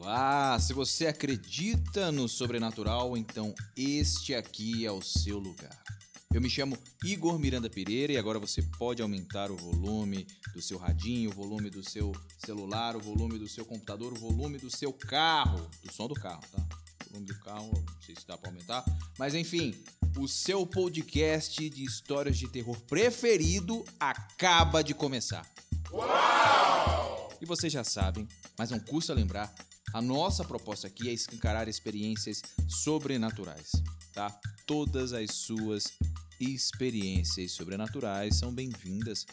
Olá, se você acredita no sobrenatural, então este aqui é o seu lugar. Eu me chamo Igor Miranda Pereira e agora você pode aumentar o volume do seu radinho, o volume do seu celular, o volume do seu computador, o volume do seu carro, do som do carro, tá? O volume do carro, não sei se dá para aumentar, mas enfim, o seu podcast de histórias de terror preferido acaba de começar. Uau! E vocês já sabem, mas não custa lembrar, a nossa proposta aqui é escancarar experiências sobrenaturais, tá? Todas as suas experiências sobrenaturais são bem-vindas,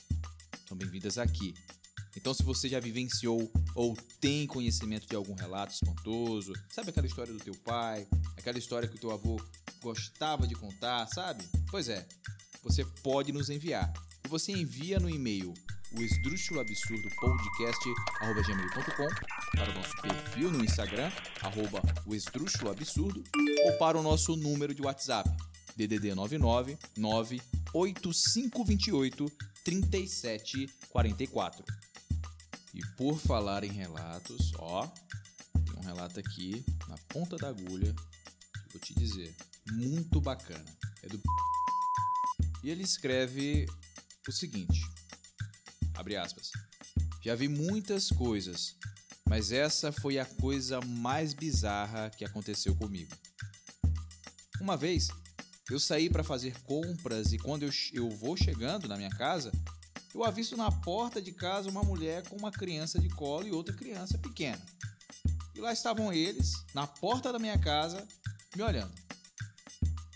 são bem-vindas aqui. Então, se você já vivenciou ou tem conhecimento de algum relato espantoso, sabe aquela história do teu pai, aquela história que o teu avô gostava de contar, sabe? Pois é, você pode nos enviar. Você envia no e-mail o esdrúxulo absurdo podcast@gmail.com para o nosso perfil no Instagram arroba ou para o nosso número de WhatsApp DDD 99 98528 3744. E por falar em relatos, ó, tem um relato aqui na ponta da agulha que vou te dizer, muito bacana. É do e ele escreve o seguinte: Abre aspas. Já vi muitas coisas, mas essa foi a coisa mais bizarra que aconteceu comigo. Uma vez, eu saí para fazer compras e quando eu, eu vou chegando na minha casa, eu avisto na porta de casa uma mulher com uma criança de colo e outra criança pequena. E lá estavam eles, na porta da minha casa, me olhando.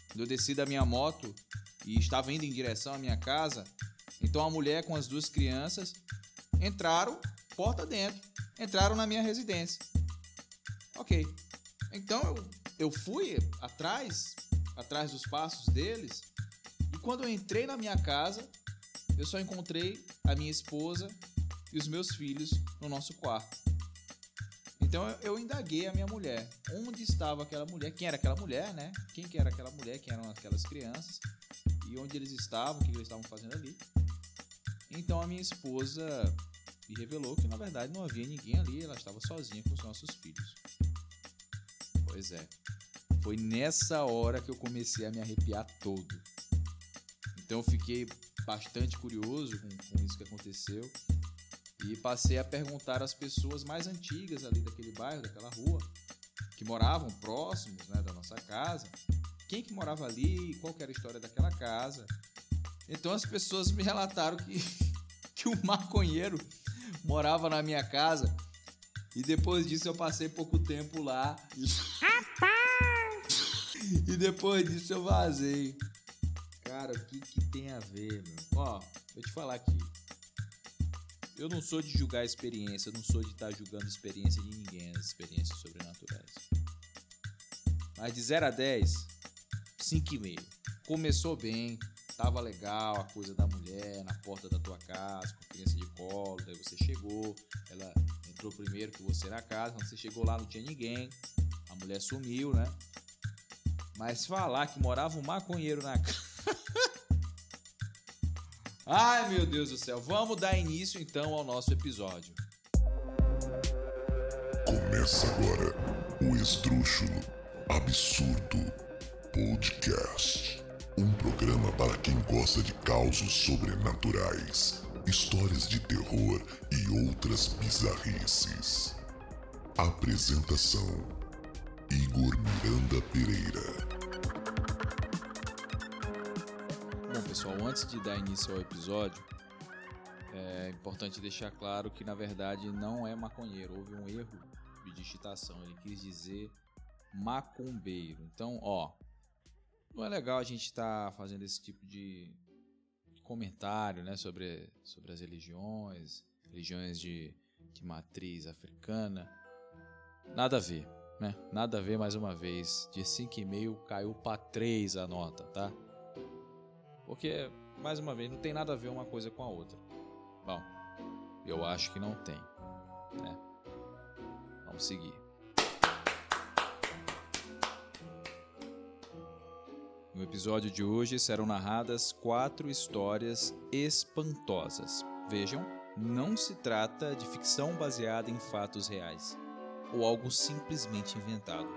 Quando eu desci da minha moto e estava indo em direção à minha casa, então a mulher com as duas crianças entraram, porta dentro, entraram na minha residência. Ok. Então eu, eu fui atrás, atrás dos passos deles, e quando eu entrei na minha casa, eu só encontrei a minha esposa e os meus filhos no nosso quarto. Então eu indaguei a minha mulher, onde estava aquela mulher, quem era aquela mulher, né? Quem que era aquela mulher, quem eram aquelas crianças e onde eles estavam, o que eles estavam fazendo ali. Então a minha esposa me revelou que na verdade não havia ninguém ali, ela estava sozinha com os nossos filhos. Pois é. Foi nessa hora que eu comecei a me arrepiar todo. Então eu fiquei bastante curioso com, com isso que aconteceu e passei a perguntar às pessoas mais antigas ali daquele bairro, daquela rua, que moravam próximos né, da nossa casa, quem que morava ali, qual era a história daquela casa. Então as pessoas me relataram que, que um maconheiro morava na minha casa e depois disso eu passei pouco tempo lá. Rapaz! E depois disso eu vazei. Cara, o que, que tem a ver, meu? Ó, vou te falar aqui. Eu não sou de julgar experiência, eu não sou de estar julgando experiência de ninguém, as experiências sobrenaturais. Mas de 0 a 10, 5,5. Começou bem, tava legal a coisa da mulher na porta da tua casa, com criança de colo, daí você chegou, ela entrou primeiro que você na casa, quando você chegou lá não tinha ninguém, a mulher sumiu, né? Mas falar que morava um maconheiro na casa. Ai meu Deus do céu, vamos dar início então ao nosso episódio. Começa agora o Esdrúxulo Absurdo Podcast. Um programa para quem gosta de causos sobrenaturais, histórias de terror e outras bizarrices. Apresentação: Igor Miranda Pereira. Bom, pessoal, antes de dar início ao episódio, é importante deixar claro que na verdade não é maconheiro, houve um erro de digitação. Ele quis dizer macumbeiro. Então, ó, não é legal a gente estar tá fazendo esse tipo de comentário né, sobre, sobre as religiões, religiões de, de matriz africana. Nada a ver, né? Nada a ver mais uma vez. De 5,5 caiu para 3 a nota, tá? Porque, mais uma vez, não tem nada a ver uma coisa com a outra. Bom, eu acho que não tem, né? Vamos seguir. No episódio de hoje serão narradas quatro histórias espantosas. Vejam, não se trata de ficção baseada em fatos reais. ou algo simplesmente inventado.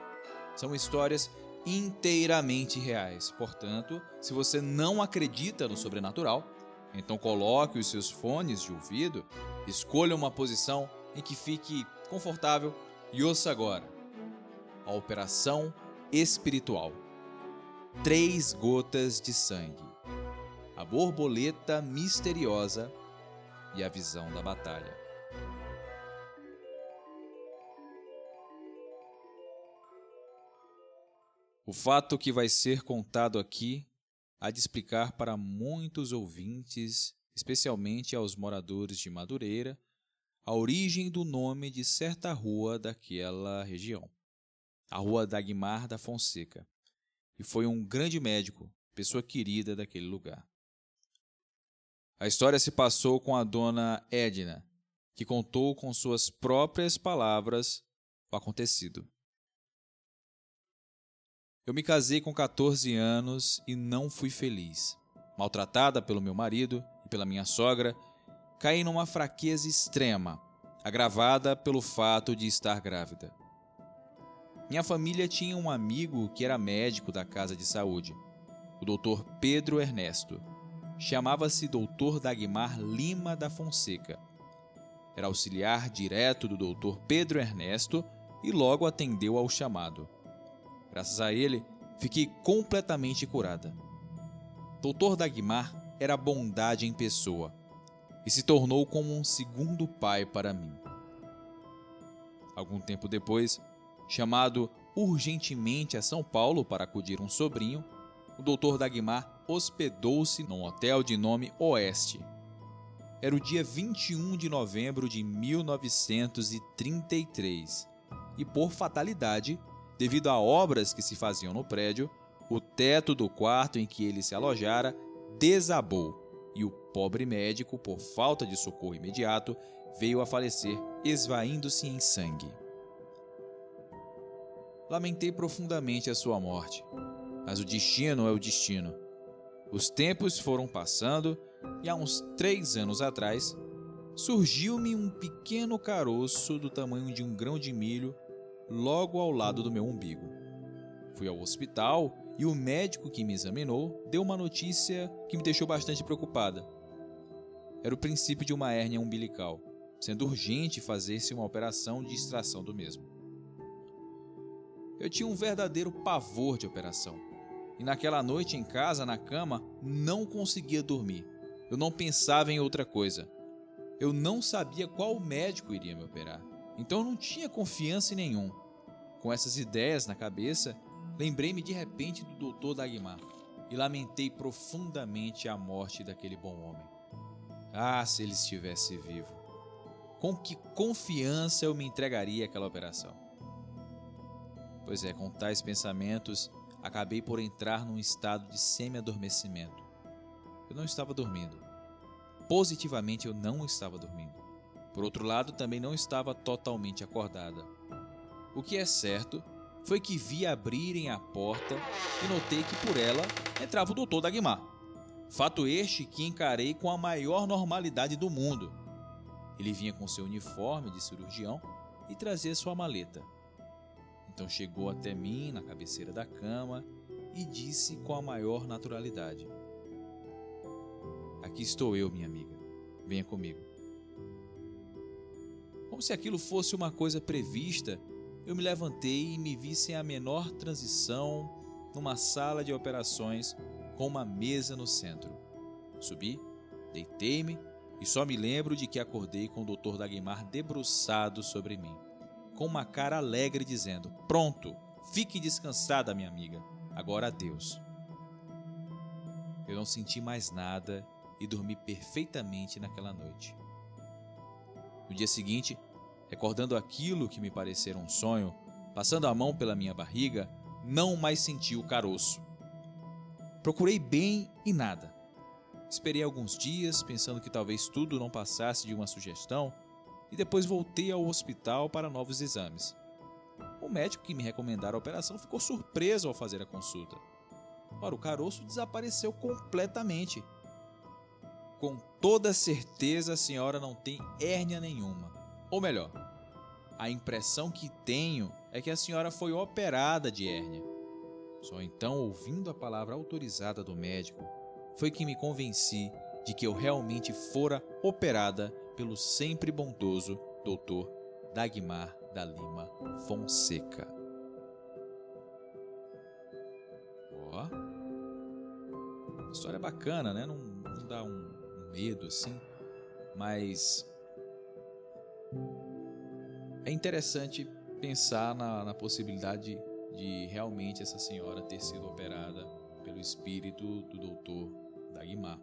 São histórias inteiramente reais. Portanto, se você não acredita no sobrenatural, então coloque os seus fones de ouvido, escolha uma posição em que fique confortável e ouça agora a Operação Espiritual. Três gotas de sangue, a borboleta misteriosa e a visão da batalha. O fato que vai ser contado aqui há de explicar para muitos ouvintes, especialmente aos moradores de Madureira, a origem do nome de certa rua daquela região, a Rua Dagmar da Fonseca, e foi um grande médico, pessoa querida daquele lugar. A história se passou com a dona Edna, que contou com suas próprias palavras o acontecido. Eu me casei com 14 anos e não fui feliz. Maltratada pelo meu marido e pela minha sogra, caí numa fraqueza extrema, agravada pelo fato de estar grávida. Minha família tinha um amigo que era médico da casa de saúde, o Dr. Pedro Ernesto. Chamava-se Dr. Dagmar Lima da Fonseca. Era auxiliar direto do Dr. Pedro Ernesto e logo atendeu ao chamado. Graças a ele, fiquei completamente curada. Doutor Dagmar era bondade em pessoa e se tornou como um segundo pai para mim. Algum tempo depois, chamado urgentemente a São Paulo para acudir um sobrinho, o doutor Dagmar hospedou-se num hotel de nome Oeste. Era o dia 21 de novembro de 1933 e, por fatalidade, Devido a obras que se faziam no prédio, o teto do quarto em que ele se alojara desabou e o pobre médico, por falta de socorro imediato, veio a falecer, esvaindo-se em sangue. Lamentei profundamente a sua morte, mas o destino é o destino. Os tempos foram passando e há uns três anos atrás surgiu-me um pequeno caroço do tamanho de um grão de milho logo ao lado do meu umbigo. Fui ao hospital e o médico que me examinou deu uma notícia que me deixou bastante preocupada. Era o princípio de uma hérnia umbilical, sendo urgente fazer-se uma operação de extração do mesmo. Eu tinha um verdadeiro pavor de operação. E naquela noite em casa, na cama, não conseguia dormir. Eu não pensava em outra coisa. Eu não sabia qual médico iria me operar. Então eu não tinha confiança em nenhum. Com essas ideias na cabeça, lembrei-me de repente do doutor Dagmar e lamentei profundamente a morte daquele bom homem. Ah, se ele estivesse vivo! Com que confiança eu me entregaria àquela operação? Pois é, com tais pensamentos, acabei por entrar num estado de semi-adormecimento. Eu não estava dormindo. Positivamente, eu não estava dormindo. Por outro lado, também não estava totalmente acordada. O que é certo foi que vi abrirem a porta e notei que por ela entrava o doutor Dagmar. Fato este que encarei com a maior normalidade do mundo. Ele vinha com seu uniforme de cirurgião e trazia sua maleta. Então chegou até mim na cabeceira da cama e disse com a maior naturalidade: Aqui estou eu, minha amiga. Venha comigo. Como se aquilo fosse uma coisa prevista, eu me levantei e me vi sem a menor transição numa sala de operações com uma mesa no centro. Subi, deitei-me e só me lembro de que acordei com o Dr. Dagmar debruçado sobre mim, com uma cara alegre dizendo: Pronto, fique descansada, minha amiga. Agora adeus. Eu não senti mais nada e dormi perfeitamente naquela noite. No dia seguinte, recordando aquilo que me parecera um sonho, passando a mão pela minha barriga, não mais senti o caroço. Procurei bem e nada. Esperei alguns dias, pensando que talvez tudo não passasse de uma sugestão, e depois voltei ao hospital para novos exames. O médico que me recomendara a operação ficou surpreso ao fazer a consulta. Ora, o caroço desapareceu completamente com toda certeza a senhora não tem hérnia nenhuma. Ou melhor, a impressão que tenho é que a senhora foi operada de hérnia. Só então, ouvindo a palavra autorizada do médico, foi que me convenci de que eu realmente fora operada pelo sempre bondoso Dr. Dagmar da Lima Fonseca. Ó. História bacana, né? Não, não dá um, um medo assim, mas é interessante pensar na, na possibilidade de, de realmente essa senhora ter sido operada pelo espírito do doutor Dagmar.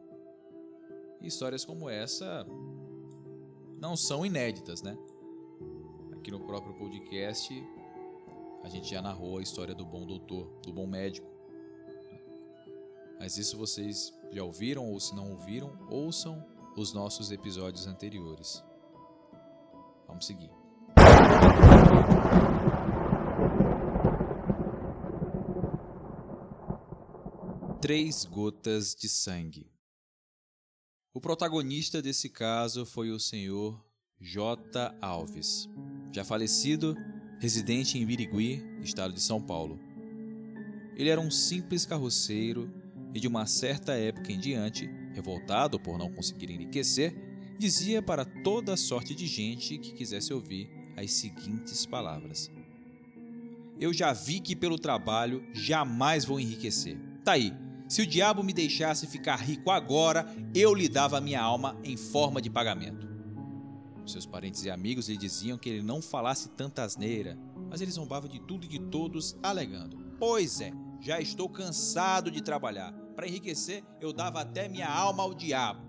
Histórias como essa não são inéditas, né? Aqui no próprio podcast a gente já narrou a história do bom doutor, do bom médico. Mas isso vocês já ouviram ou se não ouviram, ouçam os nossos episódios anteriores. Vamos seguir. Três gotas de sangue. O protagonista desse caso foi o senhor J. Alves, já falecido, residente em Birigui, estado de São Paulo. Ele era um simples carroceiro e, de uma certa época em diante, revoltado por não conseguir enriquecer, dizia para toda sorte de gente que quisesse ouvir as seguintes palavras: Eu já vi que pelo trabalho jamais vou enriquecer. Tá aí, se o diabo me deixasse ficar rico agora, eu lhe dava a minha alma em forma de pagamento. Seus parentes e amigos lhe diziam que ele não falasse tanta asneira, mas ele zombava de tudo e de todos, alegando: Pois é, já estou cansado de trabalhar. Para enriquecer, eu dava até minha alma ao diabo.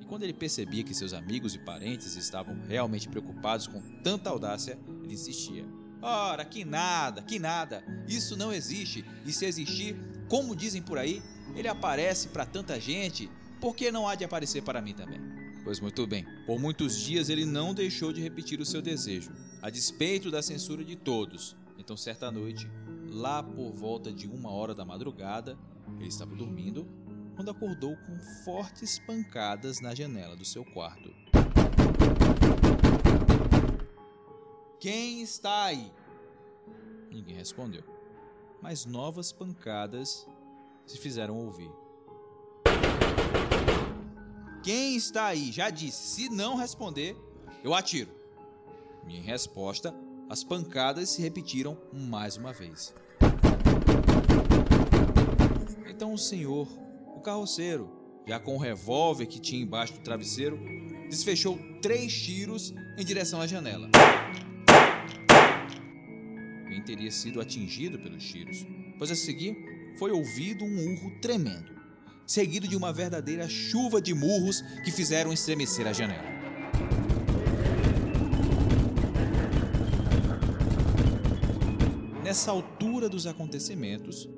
E quando ele percebia que seus amigos e parentes estavam realmente preocupados com tanta audácia, ele insistia: Ora, que nada, que nada, isso não existe, e se existir, como dizem por aí, ele aparece para tanta gente, por que não há de aparecer para mim também? Pois muito bem, por muitos dias ele não deixou de repetir o seu desejo, a despeito da censura de todos. Então, certa noite, lá por volta de uma hora da madrugada, ele estava dormindo quando acordou com fortes pancadas na janela do seu quarto. Quem está aí? Ninguém respondeu mas novas pancadas se fizeram ouvir. Quem está aí? Já disse, se não responder, eu atiro. Minha resposta, as pancadas se repetiram mais uma vez. Então o senhor, o carroceiro, já com o revólver que tinha embaixo do travesseiro, desfechou três tiros em direção à janela teria sido atingido pelos tiros, pois a seguir foi ouvido um urro tremendo, seguido de uma verdadeira chuva de murros que fizeram estremecer a janela. Nessa altura dos acontecimentos,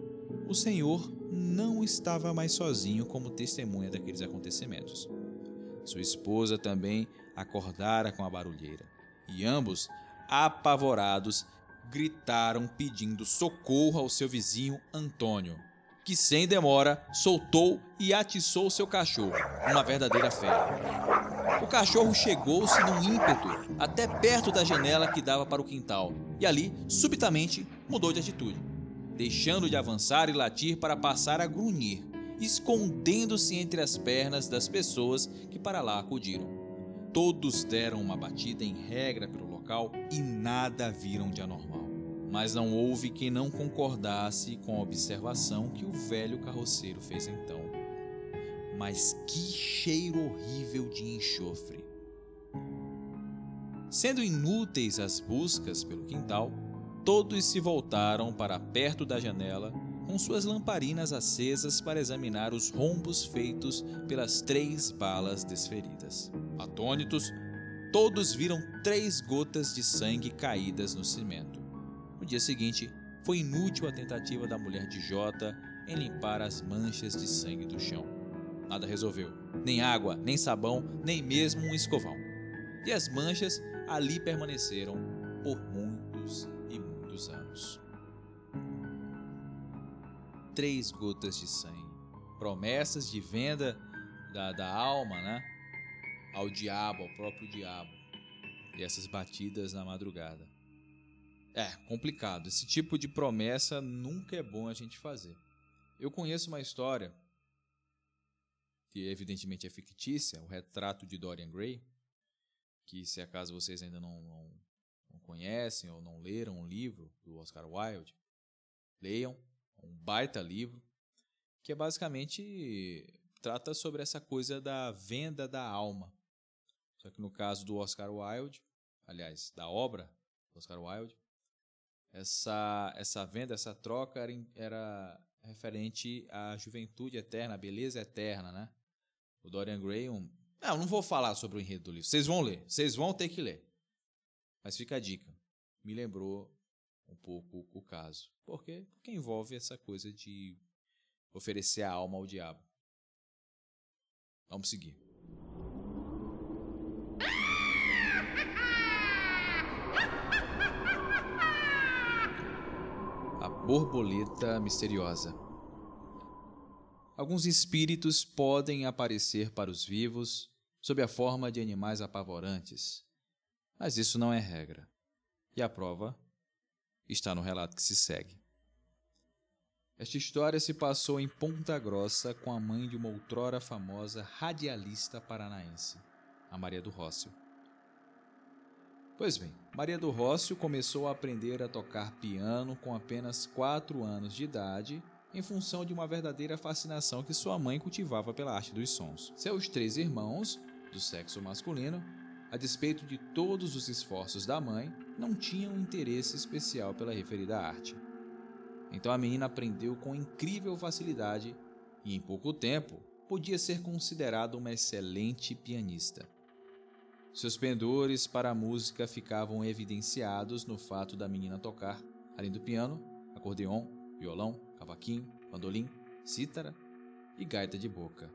o Senhor não estava mais sozinho como testemunha daqueles acontecimentos. Sua esposa também acordara com a barulheira, e ambos, apavorados, gritaram pedindo socorro ao seu vizinho Antônio, que sem demora soltou e atiçou seu cachorro, uma verdadeira fera. O cachorro chegou-se num ímpeto até perto da janela que dava para o quintal e ali, subitamente, mudou de atitude, deixando de avançar e latir para passar a grunhir, escondendo-se entre as pernas das pessoas que para lá acudiram. Todos deram uma batida em regra pelo local e nada viram de anormal. Mas não houve quem não concordasse com a observação que o velho carroceiro fez então. Mas que cheiro horrível de enxofre! Sendo inúteis as buscas pelo quintal, todos se voltaram para perto da janela com suas lamparinas acesas para examinar os rombos feitos pelas três balas desferidas. Atônitos, todos viram três gotas de sangue caídas no cimento. No dia seguinte, foi inútil a tentativa da mulher de Jota em limpar as manchas de sangue do chão. Nada resolveu. Nem água, nem sabão, nem mesmo um escovão. E as manchas ali permaneceram por muitos e muitos anos. Três gotas de sangue. Promessas de venda da, da alma, né? ao diabo, ao próprio diabo. e essas batidas na madrugada. É, complicado. Esse tipo de promessa nunca é bom a gente fazer. Eu conheço uma história que evidentemente é fictícia, o retrato de Dorian Gray, que se acaso vocês ainda não, não, não conhecem ou não leram o livro do Oscar Wilde, leiam, é um baita livro, que é basicamente trata sobre essa coisa da venda da alma. Só que no caso do Oscar Wilde, aliás, da obra do Oscar Wilde, essa, essa venda, essa troca era, era referente à juventude eterna, à beleza eterna, né? O Dorian Gray, um... Não, não vou falar sobre o enredo do livro. Vocês vão ler. Vocês vão ter que ler. Mas fica a dica. Me lembrou um pouco o caso. Por quê? Porque envolve essa coisa de oferecer a alma ao diabo. Vamos seguir. A borboleta misteriosa. Alguns espíritos podem aparecer para os vivos sob a forma de animais apavorantes, mas isso não é regra. E a prova está no relato que se segue. Esta história se passou em Ponta Grossa com a mãe de uma outrora famosa radialista paranaense, a Maria do Rócio. Pois bem, Maria do Rócio começou a aprender a tocar piano com apenas 4 anos de idade em função de uma verdadeira fascinação que sua mãe cultivava pela arte dos sons. Seus três irmãos, do sexo masculino, a despeito de todos os esforços da mãe, não tinham interesse especial pela referida arte. Então a menina aprendeu com incrível facilidade e, em pouco tempo, podia ser considerada uma excelente pianista. Seus pendores para a música ficavam evidenciados no fato da menina tocar, além do piano, acordeon, violão, cavaquinho, bandolim, cítara e gaita de boca.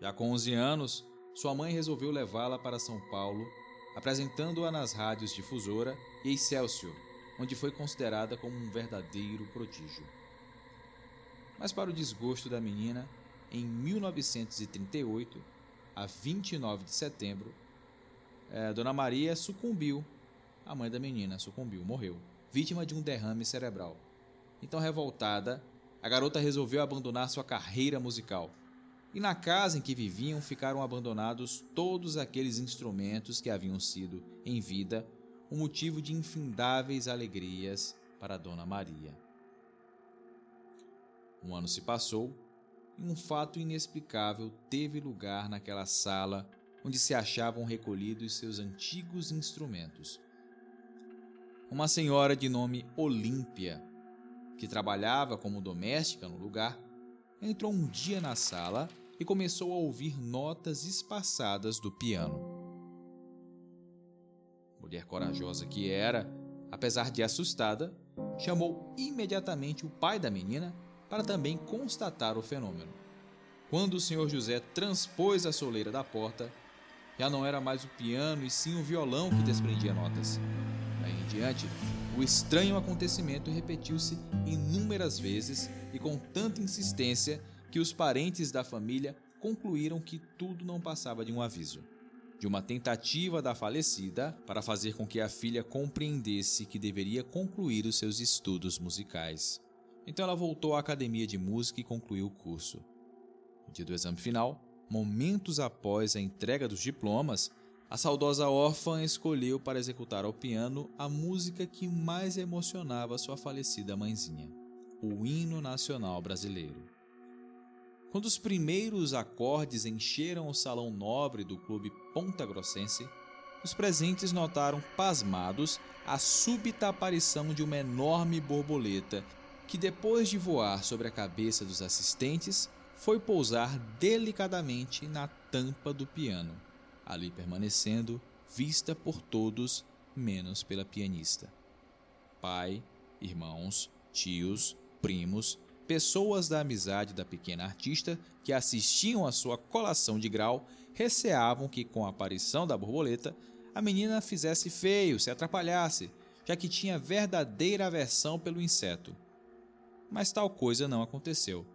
Já com 11 anos, sua mãe resolveu levá-la para São Paulo, apresentando-a nas rádios Difusora e Excelsior, onde foi considerada como um verdadeiro prodígio. Mas, para o desgosto da menina, em 1938, a 29 de setembro, eh, Dona Maria sucumbiu, a mãe da menina sucumbiu, morreu, vítima de um derrame cerebral. Então, revoltada, a garota resolveu abandonar sua carreira musical. E na casa em que viviam ficaram abandonados todos aqueles instrumentos que haviam sido, em vida, um motivo de infindáveis alegrias para Dona Maria. Um ano se passou e um fato inexplicável teve lugar naquela sala onde se achavam recolhidos seus antigos instrumentos. Uma senhora de nome Olímpia que trabalhava como doméstica no lugar, entrou um dia na sala e começou a ouvir notas espaçadas do piano. Mulher corajosa que era, apesar de assustada, chamou imediatamente o pai da menina para também constatar o fenômeno. Quando o senhor José transpôs a soleira da porta, já não era mais o piano e sim o violão que desprendia notas. Daí em diante, o estranho acontecimento repetiu-se inúmeras vezes e com tanta insistência que os parentes da família concluíram que tudo não passava de um aviso, de uma tentativa da falecida para fazer com que a filha compreendesse que deveria concluir os seus estudos musicais. Então ela voltou à academia de música e concluiu o curso. No dia do exame final, momentos após a entrega dos diplomas, a saudosa órfã escolheu para executar ao piano a música que mais emocionava sua falecida mãezinha, o hino nacional brasileiro. Quando os primeiros acordes encheram o salão nobre do clube Ponta Grossense, os presentes notaram pasmados a súbita aparição de uma enorme borboleta que, depois de voar sobre a cabeça dos assistentes, foi pousar delicadamente na tampa do piano ali permanecendo, vista por todos, menos pela pianista. Pai, irmãos, tios, primos, pessoas da amizade da pequena artista que assistiam à sua colação de grau receavam que, com a aparição da borboleta, a menina fizesse feio, se atrapalhasse, já que tinha verdadeira aversão pelo inseto. Mas tal coisa não aconteceu,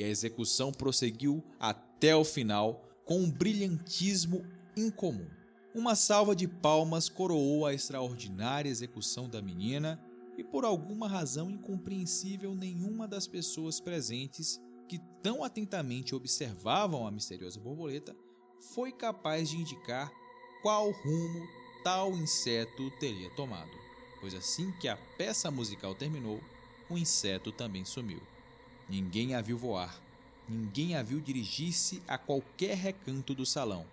e a execução prosseguiu até o final com um brilhantismo incomum. Uma salva de palmas coroou a extraordinária execução da menina e, por alguma razão incompreensível, nenhuma das pessoas presentes que tão atentamente observavam a misteriosa borboleta foi capaz de indicar qual rumo tal inseto teria tomado, pois assim que a peça musical terminou, o inseto também sumiu. Ninguém a viu voar, ninguém a viu dirigir-se a qualquer recanto do salão.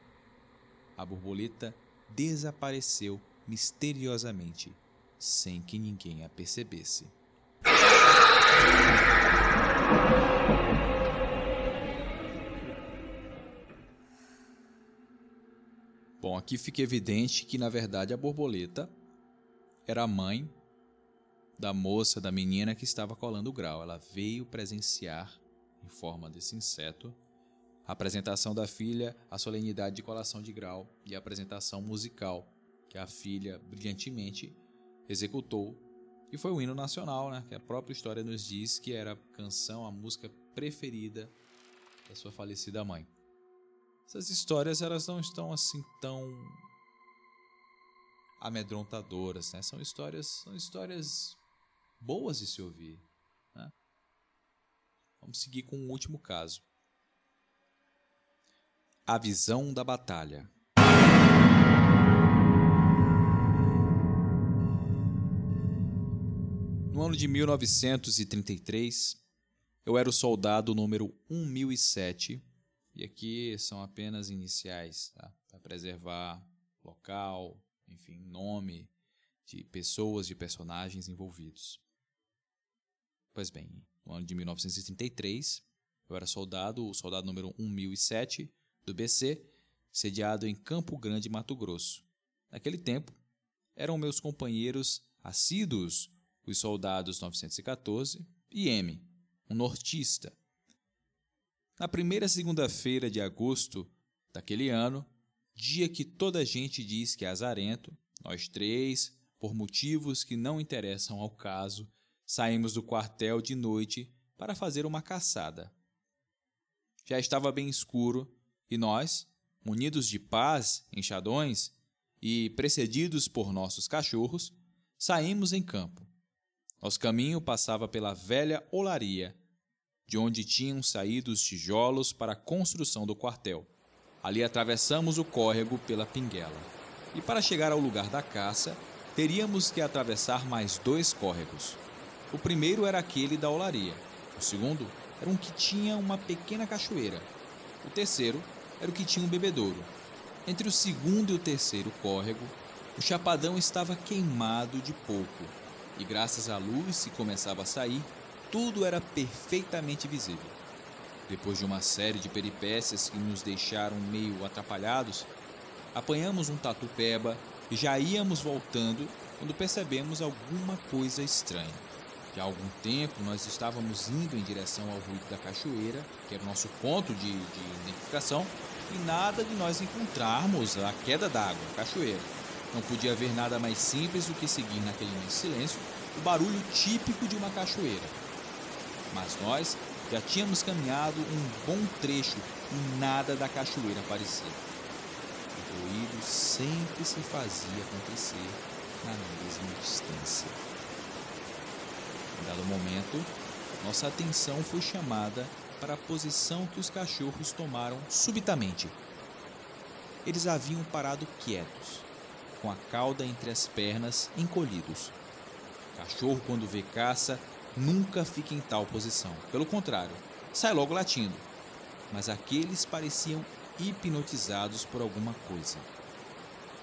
A borboleta desapareceu misteriosamente, sem que ninguém a percebesse. Bom, aqui fica evidente que na verdade a borboleta era a mãe da moça, da menina que estava colando o grau. Ela veio presenciar, em forma desse inseto, a apresentação da filha, a solenidade de colação de grau e a apresentação musical que a filha brilhantemente executou. E foi o hino nacional, né? Que a própria história nos diz que era a canção, a música preferida da sua falecida mãe. Essas histórias elas não estão assim tão amedrontadoras, né? São histórias, são histórias boas de se ouvir. Né? Vamos seguir com o último caso. A visão da batalha. No ano de 1933, eu era o soldado número 1007, e aqui são apenas iniciais, tá? para preservar local, enfim, nome de pessoas, de personagens envolvidos. Pois bem, no ano de 1933, eu era soldado, o soldado número 1007 do BC, sediado em Campo Grande, Mato Grosso. Naquele tempo, eram meus companheiros assíduos os soldados 914 e M, um nortista. Na primeira segunda-feira de agosto daquele ano, dia que toda a gente diz que é azarento, nós três, por motivos que não interessam ao caso, saímos do quartel de noite para fazer uma caçada. Já estava bem escuro e nós, munidos de pás, enxadões e precedidos por nossos cachorros, saímos em campo. Nosso caminho passava pela velha olaria, de onde tinham saído os tijolos para a construção do quartel. Ali atravessamos o córrego pela Pinguela. E para chegar ao lugar da caça, teríamos que atravessar mais dois córregos. O primeiro era aquele da olaria. O segundo era um que tinha uma pequena cachoeira. O terceiro era o que tinha um bebedouro. Entre o segundo e o terceiro córrego, o chapadão estava queimado de pouco, e graças à luz que começava a sair, tudo era perfeitamente visível. Depois de uma série de peripécias que nos deixaram meio atrapalhados, apanhamos um tatu-peba e já íamos voltando quando percebemos alguma coisa estranha. Já há algum tempo nós estávamos indo em direção ao ruído da cachoeira, que era o nosso ponto de, de identificação, e nada de nós encontrarmos a queda d'água, a cachoeira. Não podia haver nada mais simples do que seguir naquele imenso silêncio o barulho típico de uma cachoeira. Mas nós já tínhamos caminhado um bom trecho e nada da cachoeira aparecia. O ruído sempre se fazia acontecer na mesma distância. Em dado momento, nossa atenção foi chamada para a posição que os cachorros tomaram subitamente. Eles haviam parado quietos, com a cauda entre as pernas encolhidos. cachorro, quando vê caça, nunca fica em tal posição. Pelo contrário, sai logo latindo. Mas aqueles pareciam hipnotizados por alguma coisa.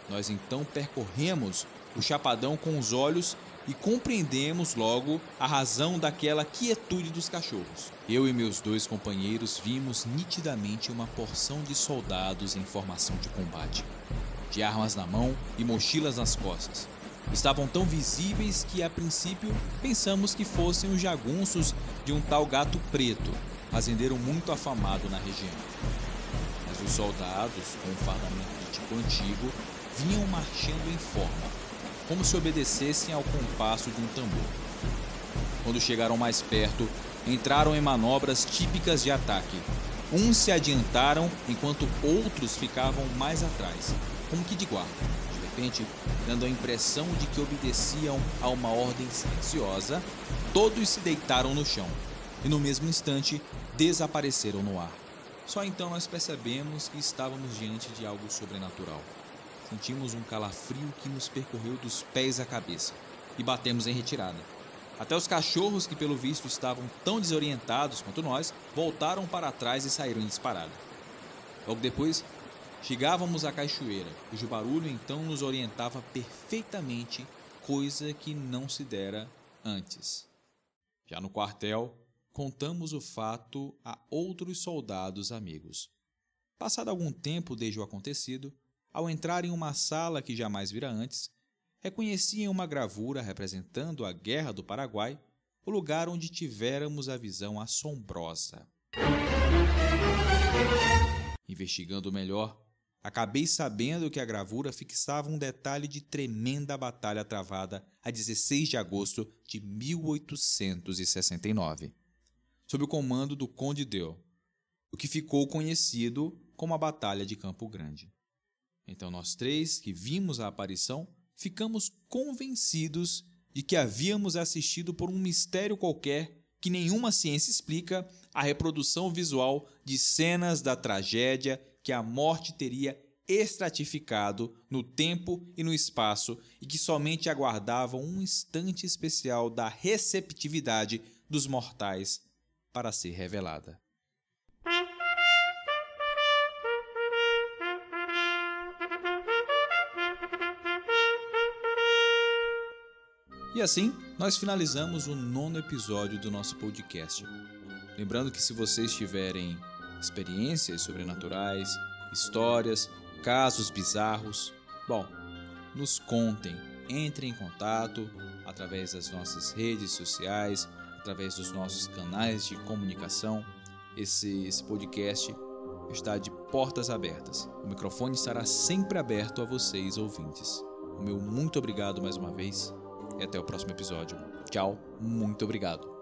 Nós então percorremos o chapadão com os olhos e compreendemos logo a razão daquela quietude dos cachorros. Eu e meus dois companheiros vimos nitidamente uma porção de soldados em formação de combate, de armas na mão e mochilas nas costas. Estavam tão visíveis que a princípio pensamos que fossem os jagunços de um tal gato preto, fazendeiro muito afamado na região. Mas os soldados, com um fardamento tipo antigo, vinham marchando em forma, como se obedecessem ao compasso de um tambor. Quando chegaram mais perto, entraram em manobras típicas de ataque. Uns se adiantaram enquanto outros ficavam mais atrás. como que de guarda. De repente, dando a impressão de que obedeciam a uma ordem silenciosa, todos se deitaram no chão e no mesmo instante desapareceram no ar. Só então nós percebemos que estávamos diante de algo sobrenatural. Sentimos um calafrio que nos percorreu dos pés à cabeça e batemos em retirada. Até os cachorros, que pelo visto estavam tão desorientados quanto nós, voltaram para trás e saíram em disparada. Logo depois, chegávamos à cachoeira, cujo barulho então nos orientava perfeitamente, coisa que não se dera antes. Já no quartel, contamos o fato a outros soldados amigos. Passado algum tempo desde o acontecido, ao entrar em uma sala que jamais vira antes, reconheci em uma gravura representando a Guerra do Paraguai o lugar onde tivéramos a visão assombrosa. Investigando melhor, acabei sabendo que a gravura fixava um detalhe de tremenda batalha travada a 16 de agosto de 1869, sob o comando do Conde Deu, o que ficou conhecido como a Batalha de Campo Grande. Então nós três que vimos a aparição ficamos convencidos de que havíamos assistido por um mistério qualquer que nenhuma ciência explica a reprodução visual de cenas da tragédia que a morte teria estratificado no tempo e no espaço e que somente aguardavam um instante especial da receptividade dos mortais para ser revelada. E assim, nós finalizamos o nono episódio do nosso podcast. Lembrando que se vocês tiverem experiências sobrenaturais, histórias, casos bizarros, bom, nos contem, entrem em contato através das nossas redes sociais, através dos nossos canais de comunicação. Esse, esse podcast está de portas abertas. O microfone estará sempre aberto a vocês, ouvintes. O meu muito obrigado mais uma vez e até o próximo episódio. Tchau, muito obrigado.